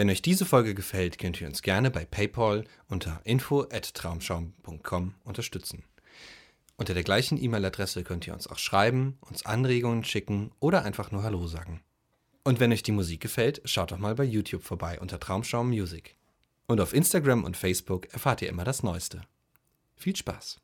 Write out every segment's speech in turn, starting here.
Wenn euch diese Folge gefällt, könnt ihr uns gerne bei PayPal unter info@traumschaum.com unterstützen. Unter der gleichen E-Mail-Adresse könnt ihr uns auch schreiben, uns Anregungen schicken oder einfach nur Hallo sagen. Und wenn euch die Musik gefällt, schaut doch mal bei YouTube vorbei unter Traumschaum Music. Und auf Instagram und Facebook erfahrt ihr immer das Neueste. Viel Spaß!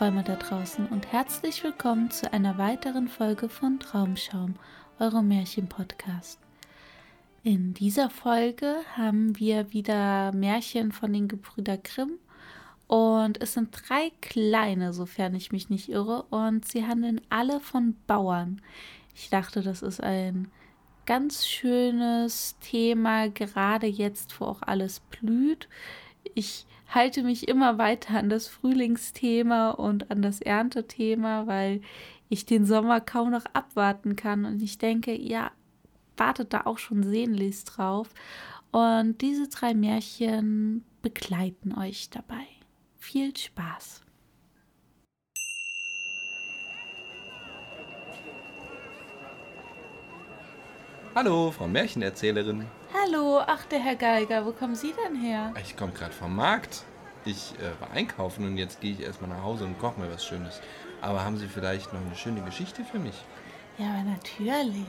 Träumer da draußen und herzlich willkommen zu einer weiteren Folge von Traumschaum, eurem Märchen-Podcast. In dieser Folge haben wir wieder Märchen von den Gebrüder Grimm und es sind drei kleine, sofern ich mich nicht irre, und sie handeln alle von Bauern. Ich dachte, das ist ein ganz schönes Thema, gerade jetzt, wo auch alles blüht. Ich halte mich immer weiter an das Frühlingsthema und an das Erntethema, weil ich den Sommer kaum noch abwarten kann. Und ich denke, ja, wartet da auch schon sehnlichst drauf. Und diese drei Märchen begleiten euch dabei. Viel Spaß! Hallo, Frau Märchenerzählerin. Hallo, ach der Herr Geiger, wo kommen Sie denn her? Ich komme gerade vom Markt. Ich äh, war einkaufen und jetzt gehe ich erstmal nach Hause und koche mir was Schönes. Aber haben Sie vielleicht noch eine schöne Geschichte für mich? Ja, aber natürlich.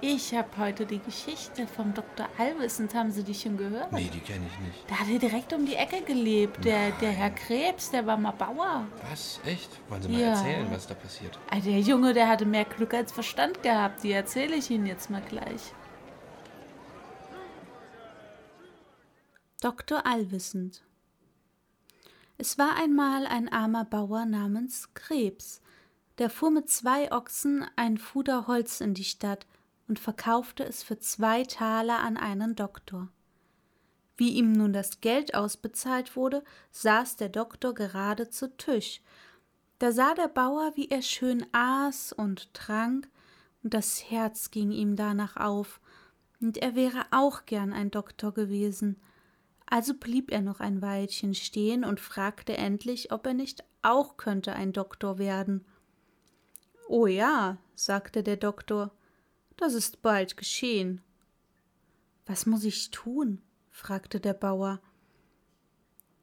Ich habe heute die Geschichte vom Dr. Alwissend. Haben Sie die schon gehört? Nee, die kenne ich nicht. Da hat er direkt um die Ecke gelebt. Der, der Herr Krebs, der war mal Bauer. Was? Echt? Wollen Sie mal ja. erzählen, was da passiert? Ah, der Junge, der hatte mehr Glück als Verstand gehabt. Die erzähle ich Ihnen jetzt mal gleich. Dr. Allwissend Es war einmal ein armer Bauer namens Krebs, der fuhr mit zwei Ochsen ein Fuder Holz in die Stadt und verkaufte es für zwei Taler an einen Doktor. Wie ihm nun das Geld ausbezahlt wurde, saß der Doktor gerade zu Tisch. Da sah der Bauer, wie er schön aß und trank, und das Herz ging ihm danach auf, und er wäre auch gern ein Doktor gewesen. Also blieb er noch ein Weilchen stehen und fragte endlich, ob er nicht auch könnte ein Doktor werden. Oh ja, sagte der Doktor, das ist bald geschehen. Was muss ich tun? fragte der Bauer.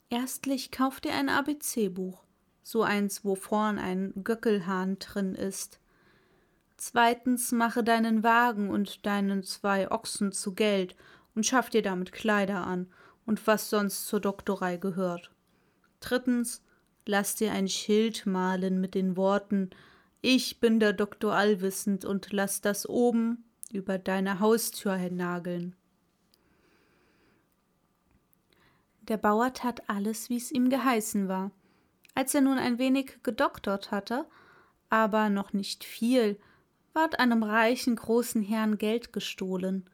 Erstlich kauf dir ein ABC-Buch, so eins, wo vorn ein Göckelhahn drin ist. Zweitens mache deinen Wagen und deinen zwei Ochsen zu Geld und schaff dir damit Kleider an und was sonst zur Doktorei gehört. Drittens, lass dir ein Schild malen mit den Worten Ich bin der Doktor Allwissend und lass das oben über deine Haustür nageln. Der Bauer tat alles, wie es ihm geheißen war. Als er nun ein wenig gedoktert hatte, aber noch nicht viel, ward einem reichen großen Herrn Geld gestohlen,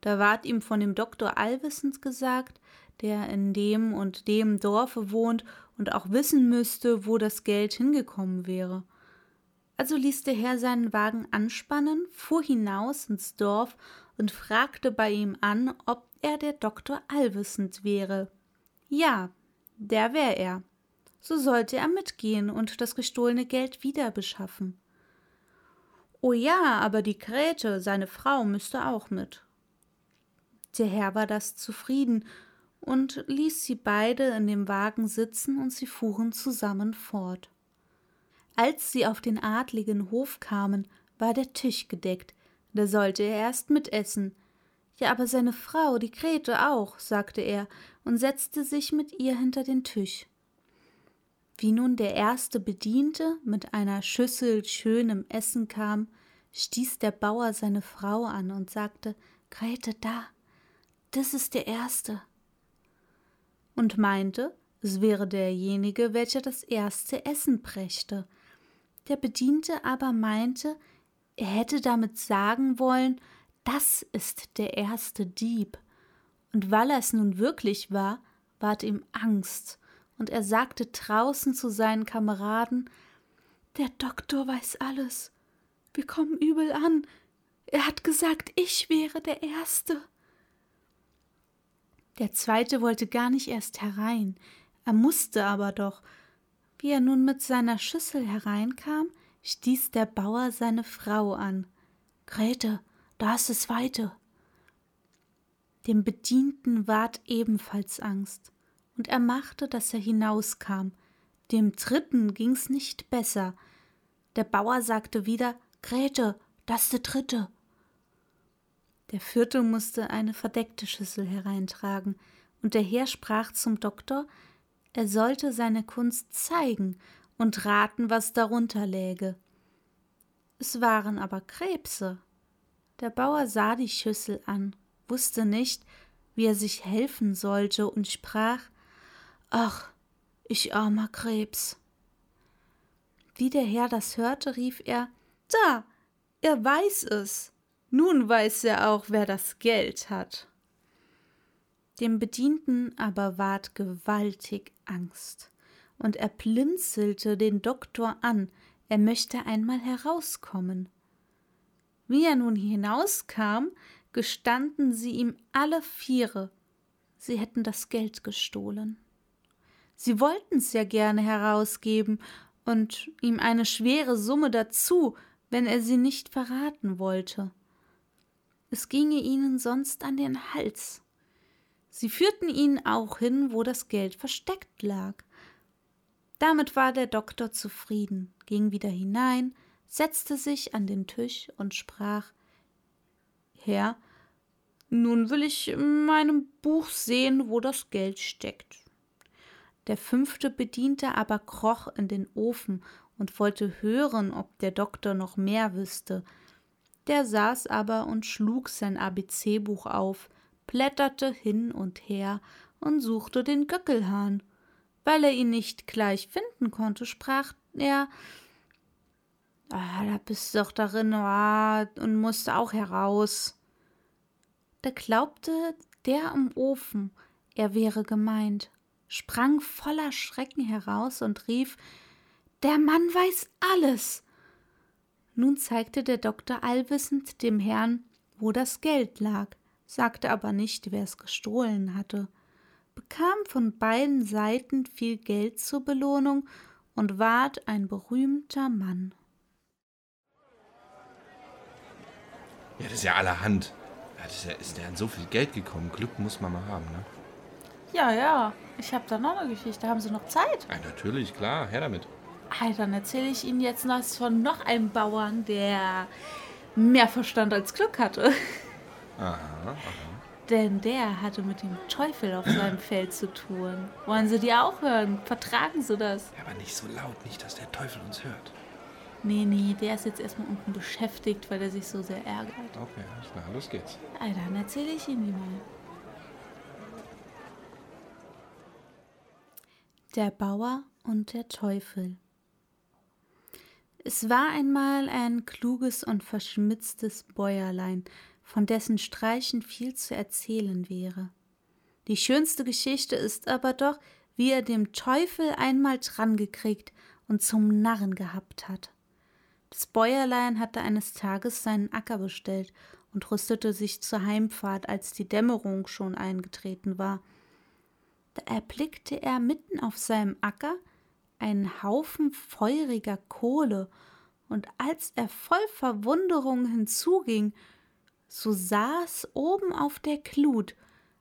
da ward ihm von dem Doktor Allwissend gesagt, der in dem und dem Dorfe wohnt und auch wissen müsste, wo das Geld hingekommen wäre. Also ließ der Herr seinen Wagen anspannen, fuhr hinaus ins Dorf und fragte bei ihm an, ob er der Doktor Allwissend wäre. Ja, der wär er. So sollte er mitgehen und das gestohlene Geld wieder beschaffen. Oh ja, aber die Grete, seine Frau, müsste auch mit. Der Herr war das zufrieden und ließ sie beide in dem Wagen sitzen und sie fuhren zusammen fort. Als sie auf den adligen Hof kamen, war der Tisch gedeckt, da sollte er erst mitessen. Ja, aber seine Frau, die Grete auch, sagte er und setzte sich mit ihr hinter den Tisch. Wie nun der erste Bediente mit einer Schüssel schönem Essen kam, stieß der Bauer seine Frau an und sagte Grete, da, das ist der Erste. Und meinte, es wäre derjenige, welcher das erste Essen brächte. Der Bediente aber meinte, er hätte damit sagen wollen, das ist der erste Dieb. Und weil er es nun wirklich war, ward ihm Angst, und er sagte draußen zu seinen Kameraden Der Doktor weiß alles. Wir kommen übel an. Er hat gesagt, ich wäre der Erste. Der zweite wollte gar nicht erst herein, er musste aber doch. Wie er nun mit seiner Schüssel hereinkam, stieß der Bauer seine Frau an. Grete, da ist es weite. Dem Bedienten ward ebenfalls Angst, und er machte, dass er hinauskam. Dem dritten ging's nicht besser. Der Bauer sagte wieder Grete, das ist der dritte. Der vierte musste eine verdeckte Schüssel hereintragen, und der Herr sprach zum Doktor, er sollte seine Kunst zeigen und raten, was darunter läge. Es waren aber Krebse. Der Bauer sah die Schüssel an, wusste nicht, wie er sich helfen sollte und sprach Ach, ich armer Krebs. Wie der Herr das hörte, rief er Da, er weiß es. Nun weiß er auch, wer das Geld hat. Dem Bedienten aber ward gewaltig Angst, und er blinzelte den Doktor an, er möchte einmal herauskommen. Wie er nun hinauskam, gestanden sie ihm alle Viere, sie hätten das Geld gestohlen. Sie wollten's ja gerne herausgeben und ihm eine schwere Summe dazu, wenn er sie nicht verraten wollte. Es ginge ihnen sonst an den Hals. Sie führten ihn auch hin, wo das Geld versteckt lag. Damit war der Doktor zufrieden, ging wieder hinein, setzte sich an den Tisch und sprach Herr, nun will ich in meinem Buch sehen, wo das Geld steckt. Der fünfte Bediente aber kroch in den Ofen und wollte hören, ob der Doktor noch mehr wüsste. Der saß aber und schlug sein ABC-Buch auf, blätterte hin und her und suchte den Göckelhahn. Weil er ihn nicht gleich finden konnte, sprach er Ah, da bist du doch darin ah, und musst auch heraus. Da glaubte der am Ofen, er wäre gemeint, sprang voller Schrecken heraus und rief Der Mann weiß alles. Nun zeigte der Doktor allwissend dem Herrn, wo das Geld lag, sagte aber nicht, wer es gestohlen hatte, bekam von beiden Seiten viel Geld zur Belohnung und ward ein berühmter Mann. Ja, das ist ja allerhand. Ja, das ist, ja, ist der an so viel Geld gekommen. Glück muss man mal haben, ne? Ja, ja. Ich habe da noch eine Geschichte. Haben Sie noch Zeit? Ja, natürlich, klar. Her damit. Hey, dann erzähle ich Ihnen jetzt noch von noch einem Bauern, der mehr Verstand als Glück hatte. Aha, aha. Denn der hatte mit dem Teufel auf seinem Feld zu tun. Wollen Sie die auch hören? Vertragen Sie das? Ja, aber nicht so laut, nicht, dass der Teufel uns hört. Nee, nee, der ist jetzt erstmal unten beschäftigt, weil er sich so sehr ärgert. Okay, na, los geht's. Ja, dann erzähle ich Ihnen die mal. Der Bauer und der Teufel. Es war einmal ein kluges und verschmitztes Bäuerlein, von dessen Streichen viel zu erzählen wäre. Die schönste Geschichte ist aber doch, wie er dem Teufel einmal drangekriegt und zum Narren gehabt hat. Das Bäuerlein hatte eines Tages seinen Acker bestellt und rüstete sich zur Heimfahrt, als die Dämmerung schon eingetreten war. Da erblickte er mitten auf seinem Acker einen Haufen feuriger Kohle, und als er voll Verwunderung hinzuging, so saß oben auf der Glut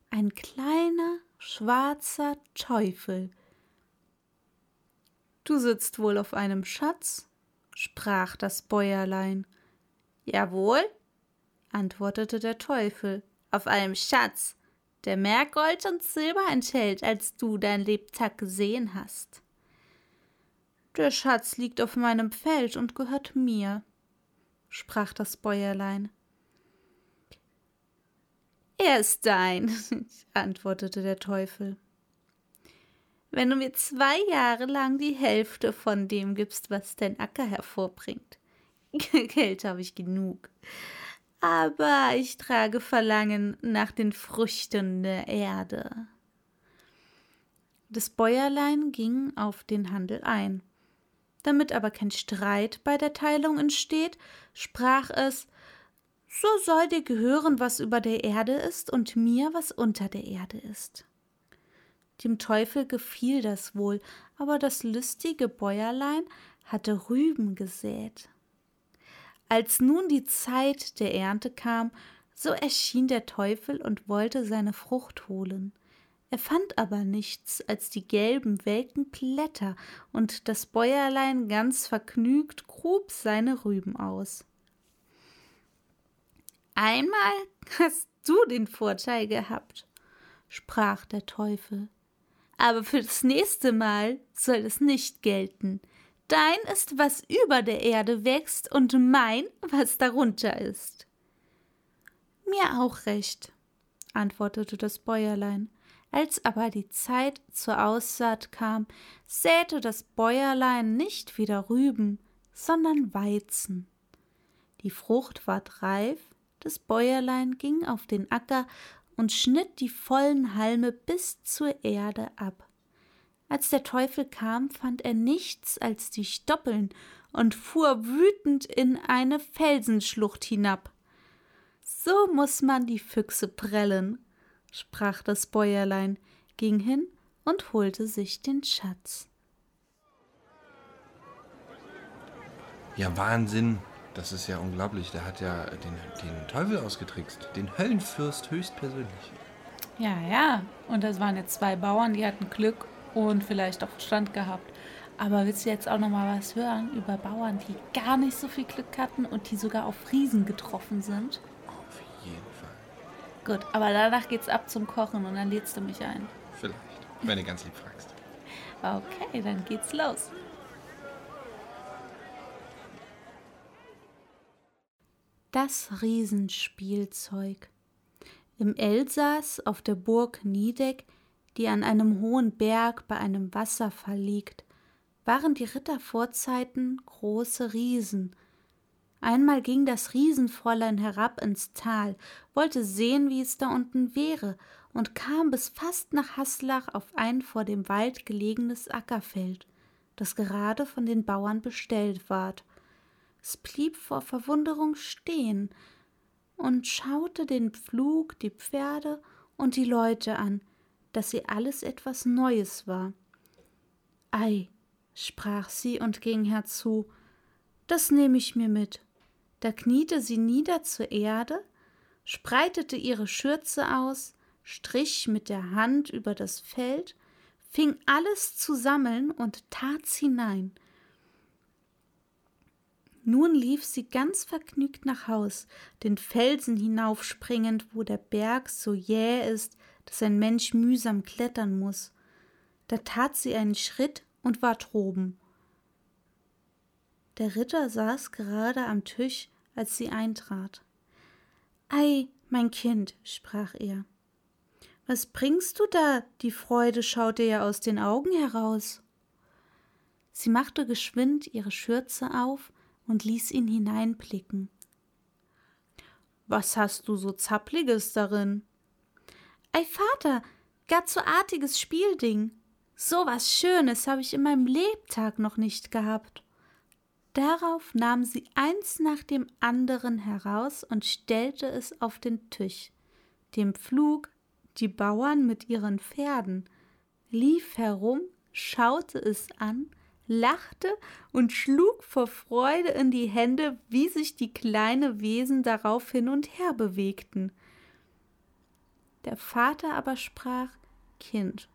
ein kleiner schwarzer Teufel. Du sitzt wohl auf einem Schatz, sprach das Bäuerlein. Jawohl, antwortete der Teufel, auf einem Schatz, der mehr Gold und Silber enthält, als du dein Lebtag gesehen hast. Der Schatz liegt auf meinem Feld und gehört mir, sprach das Bäuerlein. Er ist dein, antwortete der Teufel. wenn du mir zwei Jahre lang die Hälfte von dem gibst, was dein Acker hervorbringt. Geld habe ich genug. Aber ich trage Verlangen nach den Früchten der Erde. Das Bäuerlein ging auf den Handel ein. Damit aber kein Streit bei der Teilung entsteht, sprach es So soll dir gehören, was über der Erde ist, und mir, was unter der Erde ist. Dem Teufel gefiel das wohl, aber das lustige Bäuerlein hatte Rüben gesät. Als nun die Zeit der Ernte kam, so erschien der Teufel und wollte seine Frucht holen. Er fand aber nichts als die gelben, welken Blätter, und das Bäuerlein ganz vergnügt grub seine Rüben aus. Einmal hast du den Vorteil gehabt, sprach der Teufel. Aber für das nächste Mal soll es nicht gelten. Dein ist, was über der Erde wächst, und mein, was darunter ist. Mir auch recht, antwortete das Bäuerlein. Als aber die Zeit zur Aussaat kam, säte das Bäuerlein nicht wieder Rüben, sondern Weizen. Die Frucht ward reif, das Bäuerlein ging auf den Acker und schnitt die vollen Halme bis zur Erde ab. Als der Teufel kam, fand er nichts als die Stoppeln und fuhr wütend in eine Felsenschlucht hinab. So muss man die Füchse prellen, sprach das Bäuerlein, ging hin und holte sich den Schatz. Ja, Wahnsinn. Das ist ja unglaublich. Der hat ja den, den Teufel ausgetrickst. Den Höllenfürst höchstpersönlich. Ja, ja. Und das waren jetzt zwei Bauern, die hatten Glück und vielleicht auch Verstand gehabt. Aber willst du jetzt auch noch mal was hören über Bauern, die gar nicht so viel Glück hatten und die sogar auf Riesen getroffen sind? Gut, aber danach geht's ab zum Kochen und dann lädst du mich ein. Vielleicht, wenn du ganz lieb fragst. Okay, dann geht's los. Das Riesenspielzeug. Im Elsass auf der Burg Niedeck die an einem hohen Berg bei einem Wasserfall liegt, waren die Rittervorzeiten große Riesen. Einmal ging das Riesenfräulein herab ins Tal, wollte sehen, wie es da unten wäre, und kam bis fast nach Haslach auf ein vor dem Wald gelegenes Ackerfeld, das gerade von den Bauern bestellt ward. Es blieb vor Verwunderung stehen und schaute den Pflug, die Pferde und die Leute an, dass sie alles etwas Neues war. Ei, sprach sie und ging herzu, das nehme ich mir mit. Da kniete sie nieder zur Erde, spreitete ihre Schürze aus, strich mit der Hand über das Feld, fing alles zu sammeln und tat's hinein. Nun lief sie ganz vergnügt nach Haus, den Felsen hinaufspringend, wo der Berg so jäh ist, dass ein Mensch mühsam klettern muss. Da tat sie einen Schritt und war droben. Der Ritter saß gerade am Tisch, als sie eintrat. Ei, mein Kind, sprach er. Was bringst du da? Die Freude schaut dir ja aus den Augen heraus. Sie machte geschwind ihre Schürze auf und ließ ihn hineinblicken. Was hast du so Zappliges darin? Ei Vater, gar zu artiges Spielding. So was Schönes habe ich in meinem Lebtag noch nicht gehabt. Darauf nahm sie eins nach dem anderen heraus und stellte es auf den Tisch. Dem Pflug, die Bauern mit ihren Pferden, lief herum, schaute es an, lachte und schlug vor Freude in die Hände, wie sich die kleinen Wesen darauf hin und her bewegten. Der Vater aber sprach Kind,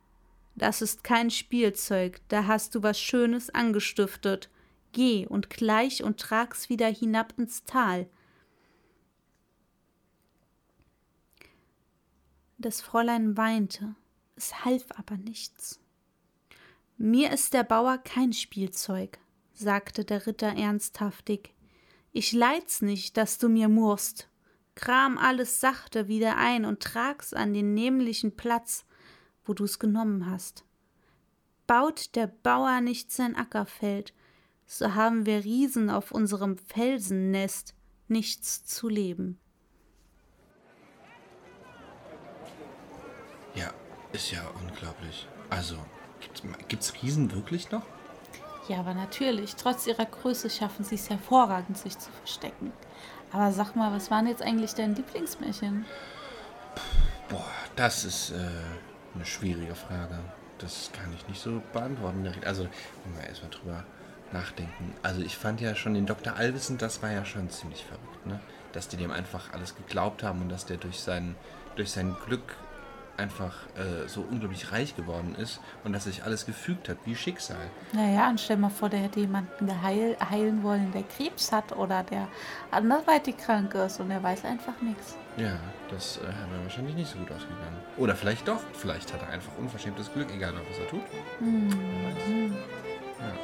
das ist kein Spielzeug, da hast du was Schönes angestiftet. Geh und gleich und trag's wieder hinab ins Tal. Das Fräulein weinte, es half aber nichts. Mir ist der Bauer kein Spielzeug, sagte der Ritter ernsthaftig. Ich leid's nicht, dass du mir murrst. Kram alles sachte wieder ein und trag's an den nämlichen Platz, wo du's genommen hast. baut der Bauer nicht sein Ackerfeld, so haben wir Riesen auf unserem Felsennest, nichts zu leben. Ja, ist ja unglaublich. Also, gibt es Riesen wirklich noch? Ja, aber natürlich, trotz ihrer Größe schaffen sie es hervorragend, sich zu verstecken. Aber sag mal, was waren jetzt eigentlich dein Lieblingsmärchen? Boah, das ist äh, eine schwierige Frage. Das kann ich nicht so beantworten. Also, wenn wir erstmal drüber nachdenken. Also, ich fand ja schon den Dr. Alvisen, das war ja schon ziemlich verrückt, ne? Dass die dem einfach alles geglaubt haben und dass der durch sein, durch sein Glück einfach äh, so unglaublich reich geworden ist und dass sich alles gefügt hat, wie Schicksal. Naja, und stell mal vor, der hätte jemanden geheil, heilen wollen, der Krebs hat oder der anderweitig krank ist und er weiß einfach nichts. Ja, das äh, wäre wahrscheinlich nicht so gut ausgegangen. Oder vielleicht doch, vielleicht hat er einfach unverschämtes Glück, egal was er tut. Mhm.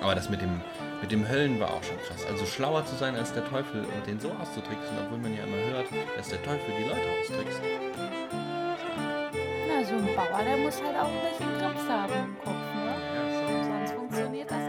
Aber das mit dem, mit dem Höllen war auch schon krass. Also schlauer zu sein als der Teufel und den so auszutricksen, obwohl man ja immer hört, dass der Teufel die Leute austrickst. Na, so ein Bauer, der muss halt auch ein bisschen Krebs haben im Kopf, ne? Ja, schon. Sonst funktioniert das